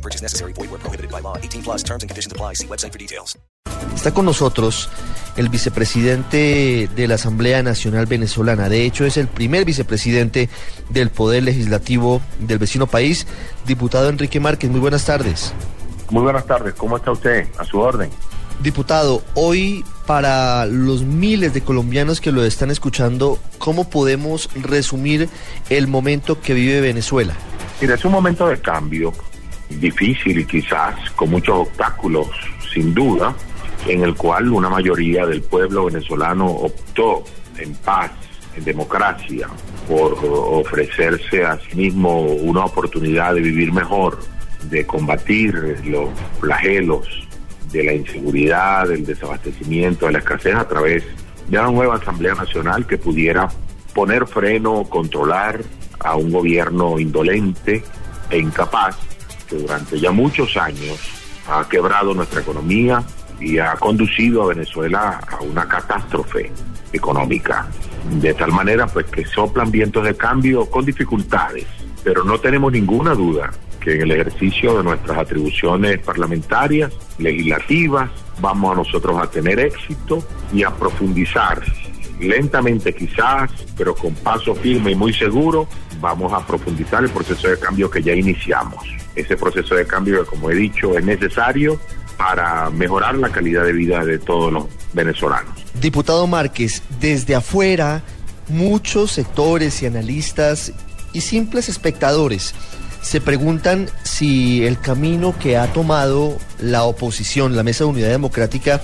No purchase necessary. Void where prohibited by law. 18 plus terms and conditions apply. See website for details. Está con nosotros el vicepresidente de la Asamblea Nacional Venezolana. De hecho, es el primer vicepresidente del Poder Legislativo del vecino país, diputado Enrique Márquez. Muy buenas tardes. Muy buenas tardes, ¿cómo está usted? A su orden. Diputado, hoy para los miles de colombianos que lo están escuchando, ¿cómo podemos resumir el momento que vive Venezuela? Mira, es un momento de cambio difícil y quizás con muchos obstáculos, sin duda, en el cual una mayoría del pueblo venezolano optó en paz, en democracia, por ofrecerse a sí mismo una oportunidad de vivir mejor, de combatir los flagelos de la inseguridad, del desabastecimiento, de la escasez a través de una nueva Asamblea Nacional que pudiera poner freno, controlar a un gobierno indolente e incapaz durante ya muchos años ha quebrado nuestra economía y ha conducido a Venezuela a una catástrofe económica. De tal manera pues que soplan vientos de cambio con dificultades, pero no tenemos ninguna duda que en el ejercicio de nuestras atribuciones parlamentarias, legislativas, vamos a nosotros a tener éxito y a profundizar lentamente quizás, pero con paso firme y muy seguro, vamos a profundizar el proceso de cambio que ya iniciamos. Ese proceso de cambio que, como he dicho, es necesario para mejorar la calidad de vida de todos los venezolanos. Diputado Márquez, desde afuera, muchos sectores y analistas y simples espectadores se preguntan si el camino que ha tomado la oposición, la Mesa de Unidad Democrática,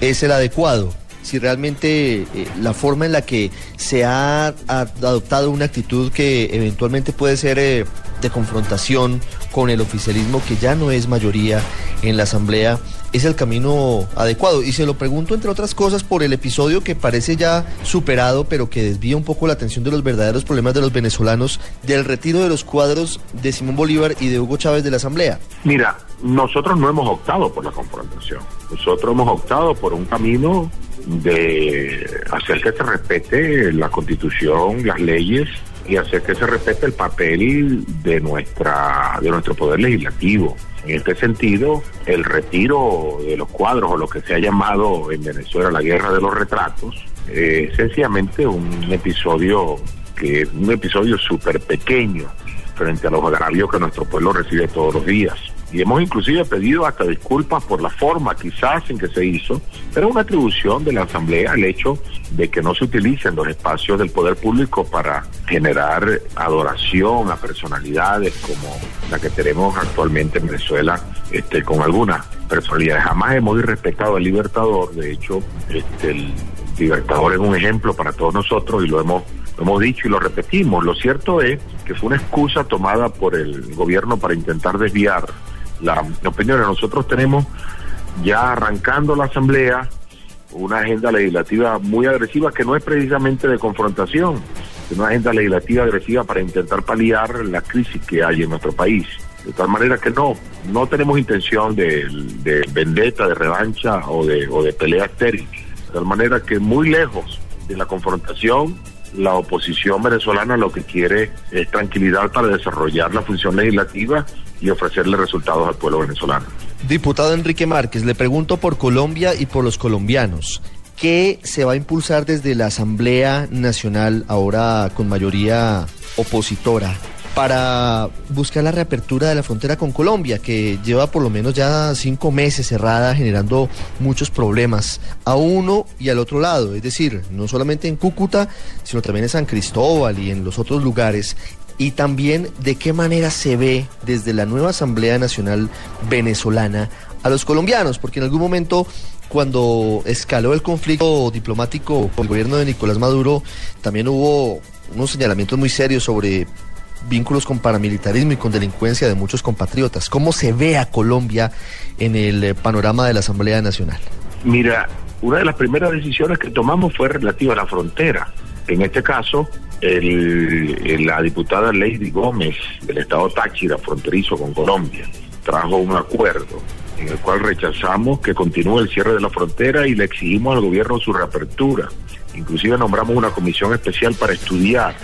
es el adecuado si realmente eh, la forma en la que se ha, adoptado una actitud que eventualmente puede ser eh, de confrontación con el oficialismo que ya no es mayoría en la Asamblea es el camino adecuado. Y se lo pregunto, entre otras cosas, por el episodio que parece ya superado, pero que desvía un poco la atención de los verdaderos problemas de los venezolanos, del retiro de los cuadros de Simón Bolívar y de Hugo Chávez de la Asamblea. Mira, nosotros no hemos optado por la confrontación. Nosotros hemos optado por un camino de hacer que se respete la constitución, las leyes y hacer que se respete el papel de nuestra de nuestro poder legislativo. En este sentido, el retiro de los cuadros o lo que se ha llamado en Venezuela la guerra de los retratos es sencillamente un episodio que es un episodio súper pequeño frente a los agravios que nuestro pueblo recibe todos los días y hemos inclusive pedido hasta disculpas por la forma quizás en que se hizo, pero una atribución de la Asamblea el hecho de que no se utilicen los espacios del poder público para generar adoración a personalidades como la que tenemos actualmente en Venezuela, este, con algunas personalidades. Jamás hemos irrespetado al Libertador, de hecho, este, el Libertador es un ejemplo para todos nosotros y lo hemos lo hemos dicho y lo repetimos. Lo cierto es que fue una excusa tomada por el gobierno para intentar desviar la opinión. Nosotros tenemos ya arrancando la Asamblea una agenda legislativa muy agresiva que no es precisamente de confrontación, sino una agenda legislativa agresiva para intentar paliar la crisis que hay en nuestro país. De tal manera que no, no tenemos intención de, de vendetta, de revancha o de, o de pelea estéril. De tal manera que muy lejos de la confrontación, la oposición venezolana lo que quiere es tranquilidad para desarrollar la función legislativa y ofrecerle resultados al pueblo venezolano. Diputado Enrique Márquez, le pregunto por Colombia y por los colombianos. ¿Qué se va a impulsar desde la Asamblea Nacional, ahora con mayoría opositora, para buscar la reapertura de la frontera con Colombia, que lleva por lo menos ya cinco meses cerrada, generando muchos problemas a uno y al otro lado? Es decir, no solamente en Cúcuta, sino también en San Cristóbal y en los otros lugares y también de qué manera se ve desde la nueva Asamblea Nacional Venezolana a los colombianos, porque en algún momento cuando escaló el conflicto diplomático con el gobierno de Nicolás Maduro, también hubo unos señalamientos muy serios sobre vínculos con paramilitarismo y con delincuencia de muchos compatriotas. ¿Cómo se ve a Colombia en el eh, panorama de la Asamblea Nacional? Mira, una de las primeras decisiones que tomamos fue relativa a la frontera. En este caso, el, la diputada Lady Gómez del estado Táchira, fronterizo con Colombia, trajo un acuerdo en el cual rechazamos que continúe el cierre de la frontera y le exigimos al gobierno su reapertura. Inclusive nombramos una comisión especial para estudiar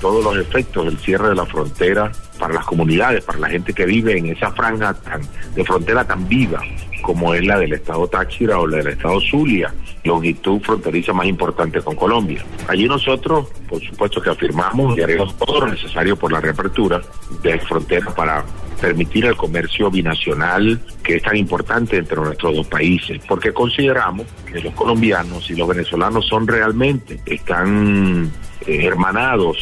todos los efectos del cierre de la frontera para las comunidades, para la gente que vive en esa franja tan, de frontera tan viva como es la del estado Táchira o la del estado Zulia, longitud fronteriza más importante con Colombia. Allí nosotros, por supuesto que afirmamos y haremos todo lo necesario por la reapertura de frontera para permitir el comercio binacional que es tan importante entre nuestros dos países, porque consideramos que los colombianos y los venezolanos son realmente, están eh, hermanados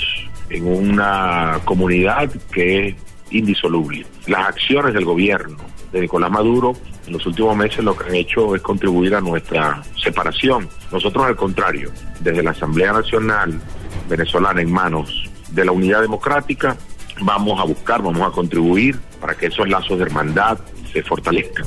en una comunidad que es indisoluble. Las acciones del gobierno de Nicolás Maduro en los últimos meses lo que han hecho es contribuir a nuestra separación. Nosotros al contrario, desde la Asamblea Nacional venezolana en manos de la Unidad Democrática, vamos a buscar, vamos a contribuir para que esos lazos de hermandad se fortalezcan.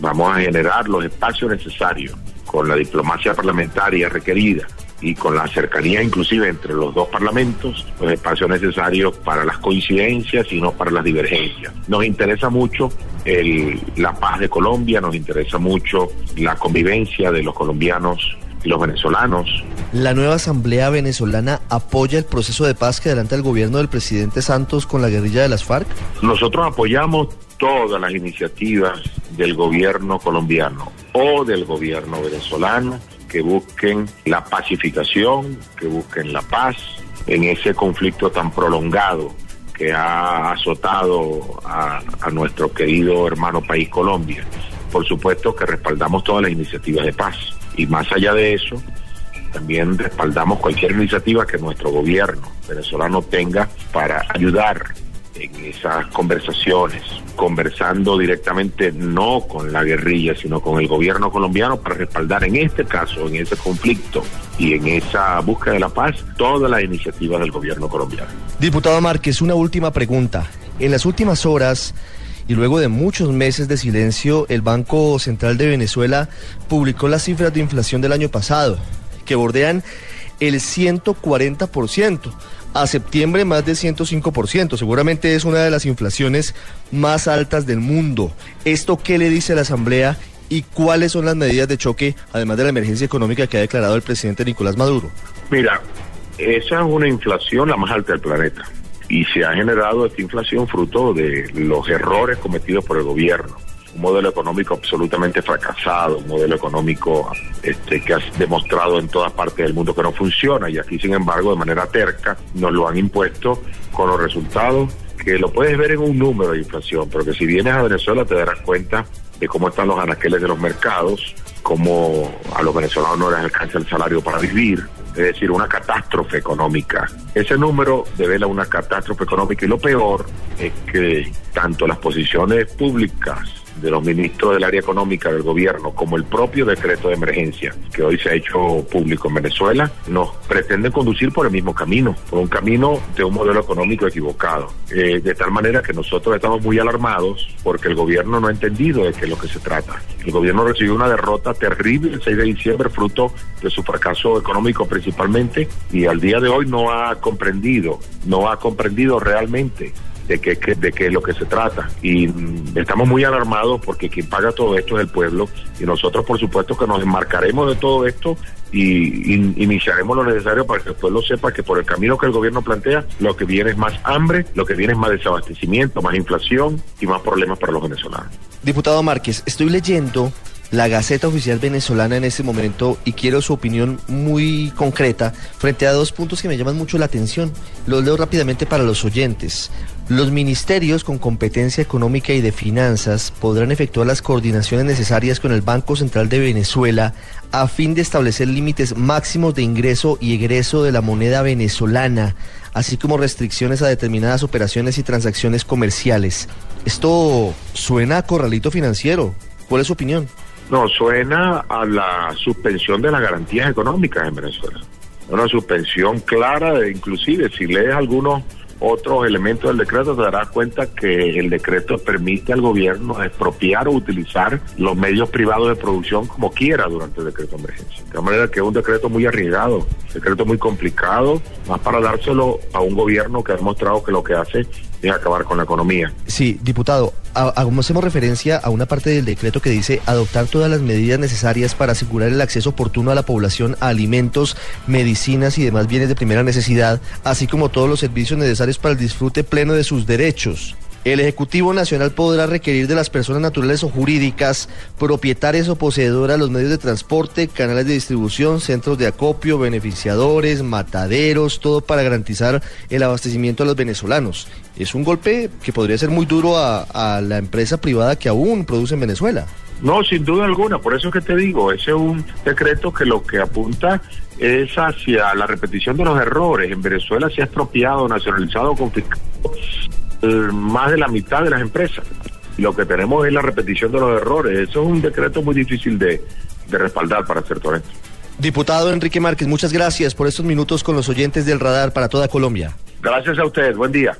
Vamos a generar los espacios necesarios con la diplomacia parlamentaria requerida y con la cercanía inclusive entre los dos parlamentos, los espacios necesarios para las coincidencias y no para las divergencias. Nos interesa mucho el, la paz de Colombia, nos interesa mucho la convivencia de los colombianos y los venezolanos. ¿La nueva Asamblea Venezolana apoya el proceso de paz que adelanta el gobierno del presidente Santos con la guerrilla de las FARC? Nosotros apoyamos todas las iniciativas del gobierno colombiano o del gobierno venezolano que busquen la pacificación, que busquen la paz en ese conflicto tan prolongado que ha azotado a, nuestro querido hermano país Colombia. Por supuesto que respaldamos todas las iniciativas de paz y más allá de eso, también respaldamos cualquier iniciativa que nuestro gobierno venezolano tenga para ayudar en esas conversaciones, conversando directamente no con la guerrilla, sino con el gobierno colombiano para respaldar en este caso, en ese conflicto y en esa búsqueda de la paz, todas las iniciativas del gobierno colombiano. Diputado Márquez, una última pregunta. En las últimas horas y luego de muchos meses de silencio, el Banco Central de Venezuela publicó las cifras de inflación del año pasado, que bordean el 140% a septiembre más de 105%. Seguramente es una de las inflaciones más altas del mundo. ¿Esto qué le dice a la Asamblea y cuáles son las medidas de choque, además de la emergencia económica que ha declarado el presidente Nicolás Maduro? Mira, esa es una inflación la más alta del planeta y se ha generado esta inflación fruto de los errores cometidos por el gobierno un modelo económico absolutamente fracasado, un modelo económico este, que ha demostrado en todas partes del mundo que no funciona y aquí sin embargo de manera terca nos lo han impuesto con los resultados que lo puedes ver en un número de inflación, pero que si vienes a Venezuela te darás cuenta de cómo están los anaqueles de los mercados, cómo a los venezolanos no les alcanza el salario para vivir, es decir, una catástrofe económica. Ese número devela una catástrofe económica y lo peor es que tanto las posiciones públicas de los ministros del área económica del gobierno, como el propio decreto de emergencia que hoy se ha hecho público en Venezuela, nos pretenden conducir por el mismo camino, por un camino de un modelo económico equivocado. Eh, de tal manera que nosotros estamos muy alarmados porque el gobierno no ha entendido de qué es lo que se trata. El gobierno recibió una derrota terrible el 6 de diciembre, fruto de su fracaso económico principalmente, y al día de hoy no ha comprendido, no ha comprendido realmente de qué, de qué es lo que se trata. Y mm, estamos muy alarmados porque quien paga todo esto es el pueblo y nosotros por supuesto que nos enmarcaremos de todo esto y, iniciaremos lo necesario para que el pueblo sepa que por el camino que el gobierno plantea, lo que viene es más hambre, lo que viene es más desabastecimiento, más inflación y más problemas para los venezolanos. Diputado Márquez, estoy leyendo la Gaceta Oficial Venezolana en este momento y quiero su opinión muy concreta frente a dos puntos que me llaman mucho la atención. Los leo rápidamente para los oyentes. Los ministerios con competencia económica y de finanzas podrán efectuar las coordinaciones necesarias con el Banco Central de Venezuela a fin de establecer límites máximos de ingreso y egreso de la moneda venezolana, así como restricciones a determinadas operaciones y transacciones comerciales. Esto suena a corralito financiero. ¿Cuál es su opinión? No, suena a la suspensión de las garantías económicas en Venezuela. Una suspensión clara, de, inclusive si lees algunos otros elementos del decreto, te darás cuenta que el decreto permite al gobierno expropiar o utilizar los medios privados de producción como quiera durante el decreto de emergencia. De manera que es un decreto muy arriesgado, un decreto muy complicado, más para dárselo a un gobierno que ha demostrado que lo que hace es acabar con la economía. Sí, diputado, hacemos referencia a una parte del decreto que dice adoptar todas las medidas necesarias para asegurar el acceso oportuno a la población a alimentos, medicinas y demás bienes de primera necesidad, así como todos los servicios necesarios para el disfrute pleno de sus derechos. El Ejecutivo Nacional podrá requerir de las personas naturales o jurídicas, propietarias o poseedoras los medios de transporte, canales de distribución, centros de acopio, beneficiadores, mataderos, todo para garantizar el abastecimiento a los venezolanos. Es un golpe que podría ser muy duro a, a la empresa privada que aún produce en Venezuela. No, sin duda alguna, por eso es que te digo, ese es un decreto que lo que apunta es hacia la repetición de los errores. En Venezuela se ha expropiado, nacionalizado, confiscado más de la mitad de las empresas. Lo que tenemos es la repetición de los errores. Eso es un decreto muy difícil de, de respaldar para hacer todo esto. Diputado Enrique Márquez, muchas gracias por estos minutos con los oyentes del radar para toda Colombia. Gracias a ustedes, buen día.